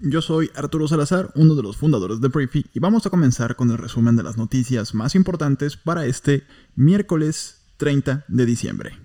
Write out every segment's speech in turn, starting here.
Yo soy Arturo Salazar, uno de los fundadores de Briefy, y vamos a comenzar con el resumen de las noticias más importantes para este miércoles 30 de diciembre.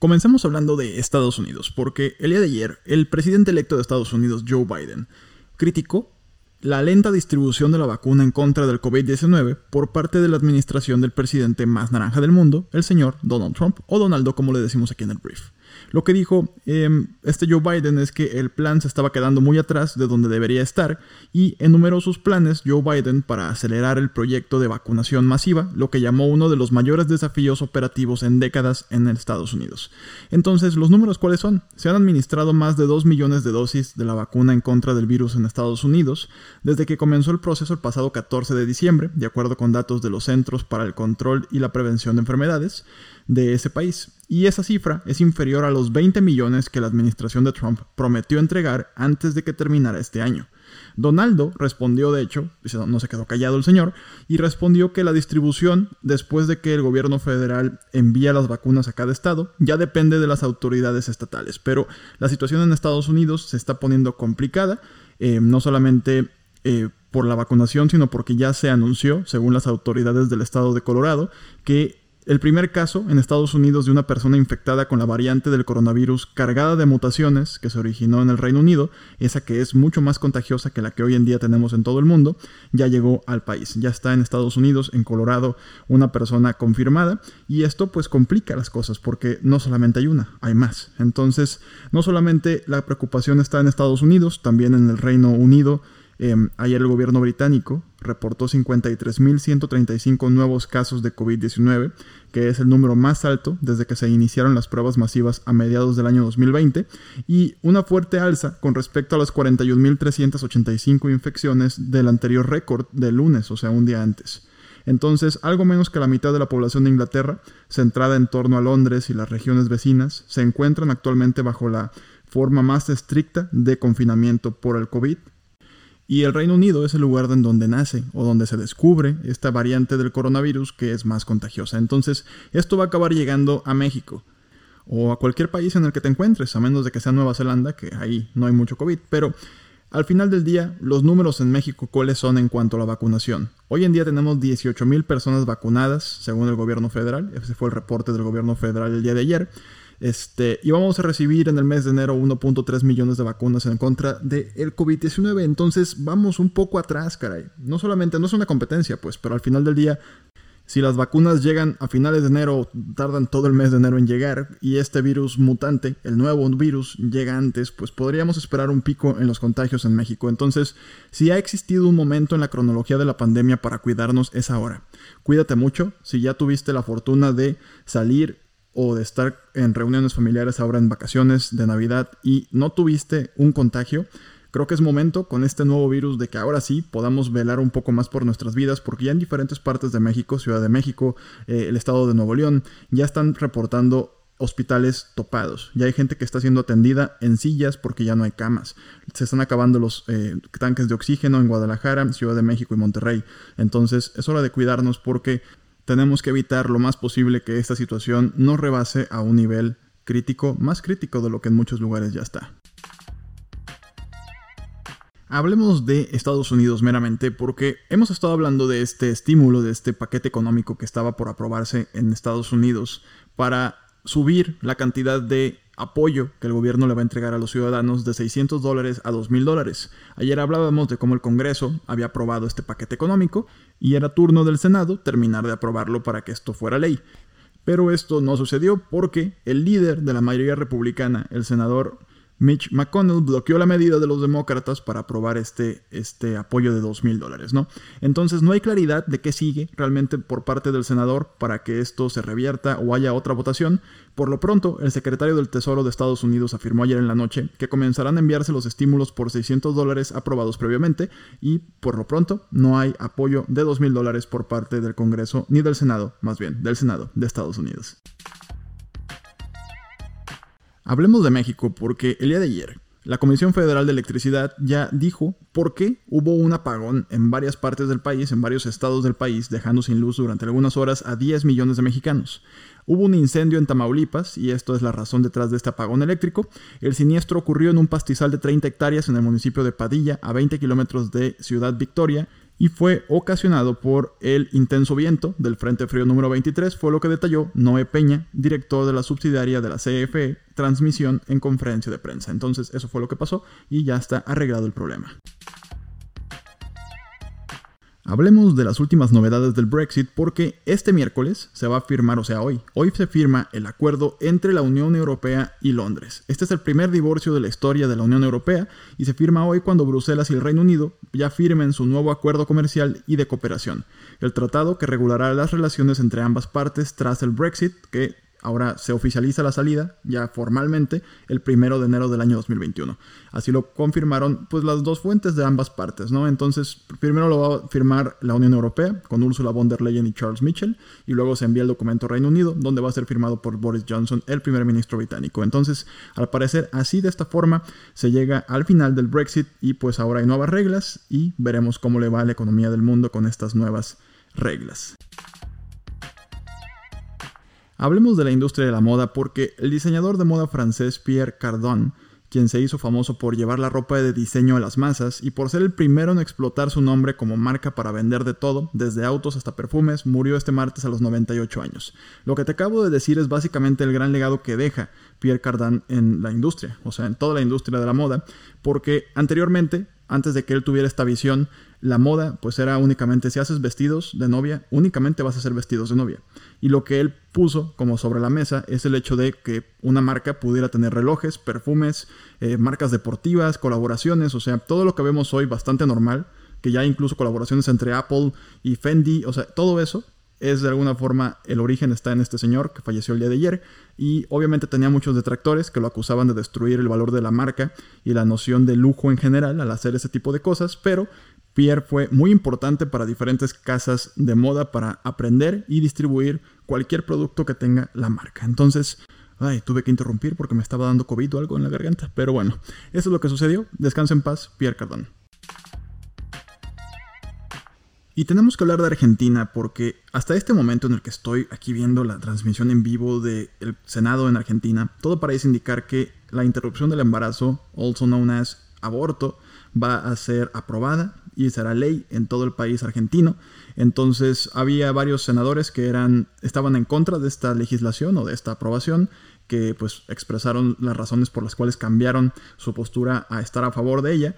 Comencemos hablando de Estados Unidos, porque el día de ayer el presidente electo de Estados Unidos, Joe Biden, criticó la lenta distribución de la vacuna en contra del COVID-19 por parte de la administración del presidente más naranja del mundo, el señor Donald Trump, o Donaldo como le decimos aquí en el brief. Lo que dijo em, este Joe Biden es que el plan se estaba quedando muy atrás de donde debería estar y enumeró sus planes Joe Biden para acelerar el proyecto de vacunación masiva, lo que llamó uno de los mayores desafíos operativos en décadas en Estados Unidos. Entonces, ¿los números cuáles son? Se han administrado más de 2 millones de dosis de la vacuna en contra del virus en Estados Unidos desde que comenzó el proceso el pasado 14 de diciembre, de acuerdo con datos de los Centros para el Control y la Prevención de Enfermedades de ese país. Y esa cifra es inferior a los 20 millones que la administración de Trump prometió entregar antes de que terminara este año. Donaldo respondió, de hecho, no se quedó callado el señor, y respondió que la distribución, después de que el gobierno federal envía las vacunas a cada estado, ya depende de las autoridades estatales. Pero la situación en Estados Unidos se está poniendo complicada, eh, no solamente eh, por la vacunación, sino porque ya se anunció, según las autoridades del estado de Colorado, que el primer caso en Estados Unidos de una persona infectada con la variante del coronavirus cargada de mutaciones que se originó en el Reino Unido, esa que es mucho más contagiosa que la que hoy en día tenemos en todo el mundo, ya llegó al país. Ya está en Estados Unidos, en Colorado, una persona confirmada y esto pues complica las cosas porque no solamente hay una, hay más. Entonces, no solamente la preocupación está en Estados Unidos, también en el Reino Unido, Em, ayer el gobierno británico reportó 53.135 nuevos casos de COVID-19, que es el número más alto desde que se iniciaron las pruebas masivas a mediados del año 2020, y una fuerte alza con respecto a las 41.385 infecciones del anterior récord del lunes, o sea, un día antes. Entonces, algo menos que la mitad de la población de Inglaterra, centrada en torno a Londres y las regiones vecinas, se encuentran actualmente bajo la forma más estricta de confinamiento por el COVID y el Reino Unido es el lugar en donde nace o donde se descubre esta variante del coronavirus que es más contagiosa. Entonces, esto va a acabar llegando a México o a cualquier país en el que te encuentres, a menos de que sea Nueva Zelanda, que ahí no hay mucho COVID. Pero al final del día, los números en México, ¿cuáles son en cuanto a la vacunación? Hoy en día tenemos 18.000 personas vacunadas, según el gobierno federal. Ese fue el reporte del gobierno federal el día de ayer. Este, y vamos a recibir en el mes de enero 1.3 millones de vacunas en contra del COVID-19. Entonces vamos un poco atrás, caray. No solamente, no es una competencia, pues, pero al final del día, si las vacunas llegan a finales de enero, tardan todo el mes de enero en llegar, y este virus mutante, el nuevo virus, llega antes, pues podríamos esperar un pico en los contagios en México. Entonces, si ha existido un momento en la cronología de la pandemia para cuidarnos, es ahora. Cuídate mucho. Si ya tuviste la fortuna de salir o de estar en reuniones familiares ahora en vacaciones de Navidad y no tuviste un contagio, creo que es momento con este nuevo virus de que ahora sí podamos velar un poco más por nuestras vidas, porque ya en diferentes partes de México, Ciudad de México, eh, el estado de Nuevo León, ya están reportando hospitales topados. Ya hay gente que está siendo atendida en sillas porque ya no hay camas. Se están acabando los eh, tanques de oxígeno en Guadalajara, Ciudad de México y Monterrey. Entonces es hora de cuidarnos porque tenemos que evitar lo más posible que esta situación no rebase a un nivel crítico, más crítico de lo que en muchos lugares ya está. Hablemos de Estados Unidos meramente porque hemos estado hablando de este estímulo, de este paquete económico que estaba por aprobarse en Estados Unidos para subir la cantidad de apoyo que el gobierno le va a entregar a los ciudadanos de 600 dólares a 2.000 dólares. Ayer hablábamos de cómo el Congreso había aprobado este paquete económico y era turno del Senado terminar de aprobarlo para que esto fuera ley. Pero esto no sucedió porque el líder de la mayoría republicana, el senador Mitch McConnell bloqueó la medida de los demócratas para aprobar este, este apoyo de 2 mil dólares, ¿no? Entonces no hay claridad de qué sigue realmente por parte del senador para que esto se revierta o haya otra votación. Por lo pronto, el secretario del Tesoro de Estados Unidos afirmó ayer en la noche que comenzarán a enviarse los estímulos por 600 dólares aprobados previamente y por lo pronto no hay apoyo de 2 mil dólares por parte del Congreso ni del Senado, más bien del Senado de Estados Unidos. Hablemos de México porque el día de ayer la Comisión Federal de Electricidad ya dijo por qué hubo un apagón en varias partes del país, en varios estados del país, dejando sin luz durante algunas horas a 10 millones de mexicanos. Hubo un incendio en Tamaulipas y esto es la razón detrás de este apagón eléctrico. El siniestro ocurrió en un pastizal de 30 hectáreas en el municipio de Padilla, a 20 kilómetros de Ciudad Victoria, y fue ocasionado por el intenso viento del Frente Frío número 23, fue lo que detalló Noé Peña, director de la subsidiaria de la CFE, transmisión en conferencia de prensa. Entonces eso fue lo que pasó y ya está arreglado el problema. Hablemos de las últimas novedades del Brexit porque este miércoles se va a firmar, o sea, hoy, hoy se firma el acuerdo entre la Unión Europea y Londres. Este es el primer divorcio de la historia de la Unión Europea y se firma hoy cuando Bruselas y el Reino Unido ya firmen su nuevo acuerdo comercial y de cooperación. El tratado que regulará las relaciones entre ambas partes tras el Brexit, que Ahora se oficializa la salida ya formalmente el primero de enero del año 2021. Así lo confirmaron pues las dos fuentes de ambas partes, ¿no? Entonces, primero lo va a firmar la Unión Europea con Ursula von der Leyen y Charles Mitchell y luego se envía el documento a Reino Unido donde va a ser firmado por Boris Johnson, el primer ministro británico. Entonces, al parecer así de esta forma se llega al final del Brexit y pues ahora hay nuevas reglas y veremos cómo le va a la economía del mundo con estas nuevas reglas. Hablemos de la industria de la moda porque el diseñador de moda francés Pierre Cardin, quien se hizo famoso por llevar la ropa de diseño a las masas y por ser el primero en explotar su nombre como marca para vender de todo, desde autos hasta perfumes, murió este martes a los 98 años. Lo que te acabo de decir es básicamente el gran legado que deja Pierre Cardin en la industria, o sea, en toda la industria de la moda, porque anteriormente antes de que él tuviera esta visión, la moda pues era únicamente si haces vestidos de novia, únicamente vas a hacer vestidos de novia. Y lo que él puso como sobre la mesa es el hecho de que una marca pudiera tener relojes, perfumes, eh, marcas deportivas, colaboraciones, o sea, todo lo que vemos hoy bastante normal, que ya incluso colaboraciones entre Apple y Fendi, o sea, todo eso es de alguna forma el origen está en este señor que falleció el día de ayer y obviamente tenía muchos detractores que lo acusaban de destruir el valor de la marca y la noción de lujo en general al hacer ese tipo de cosas, pero Pierre fue muy importante para diferentes casas de moda para aprender y distribuir cualquier producto que tenga la marca. Entonces, ay, tuve que interrumpir porque me estaba dando COVID o algo en la garganta, pero bueno, eso es lo que sucedió. Descansa en paz, Pierre Cardin. Y tenemos que hablar de Argentina porque hasta este momento en el que estoy aquí viendo la transmisión en vivo del Senado en Argentina, todo parece indicar que la interrupción del embarazo, also known as aborto, va a ser aprobada y será ley en todo el país argentino. Entonces había varios senadores que eran estaban en contra de esta legislación o de esta aprobación que pues expresaron las razones por las cuales cambiaron su postura a estar a favor de ella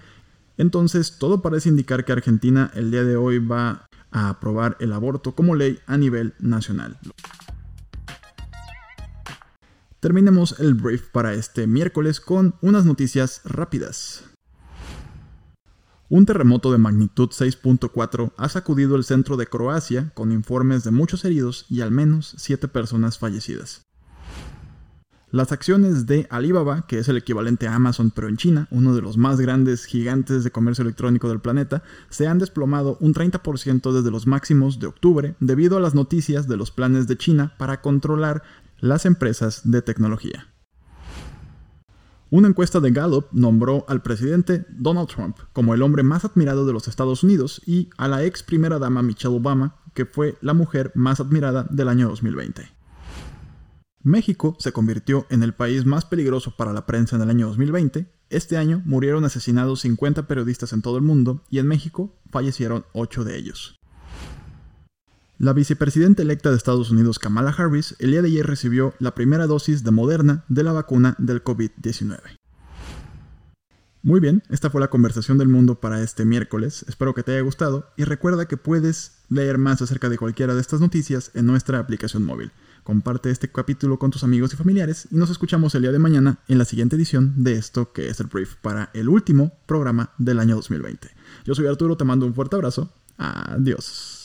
entonces, todo parece indicar que Argentina el día de hoy va a aprobar el aborto como ley a nivel nacional. Terminemos el brief para este miércoles con unas noticias rápidas. Un terremoto de magnitud 6.4 ha sacudido el centro de Croacia con informes de muchos heridos y al menos 7 personas fallecidas. Las acciones de Alibaba, que es el equivalente a Amazon pero en China, uno de los más grandes gigantes de comercio electrónico del planeta, se han desplomado un 30% desde los máximos de octubre debido a las noticias de los planes de China para controlar las empresas de tecnología. Una encuesta de Gallup nombró al presidente Donald Trump como el hombre más admirado de los Estados Unidos y a la ex primera dama Michelle Obama, que fue la mujer más admirada del año 2020. México se convirtió en el país más peligroso para la prensa en el año 2020. Este año murieron asesinados 50 periodistas en todo el mundo y en México fallecieron 8 de ellos. La vicepresidenta electa de Estados Unidos, Kamala Harris, el día de ayer recibió la primera dosis de Moderna de la vacuna del COVID-19. Muy bien, esta fue la conversación del mundo para este miércoles. Espero que te haya gustado y recuerda que puedes leer más acerca de cualquiera de estas noticias en nuestra aplicación móvil. Comparte este capítulo con tus amigos y familiares y nos escuchamos el día de mañana en la siguiente edición de esto que es el brief para el último programa del año 2020. Yo soy Arturo, te mando un fuerte abrazo. Adiós.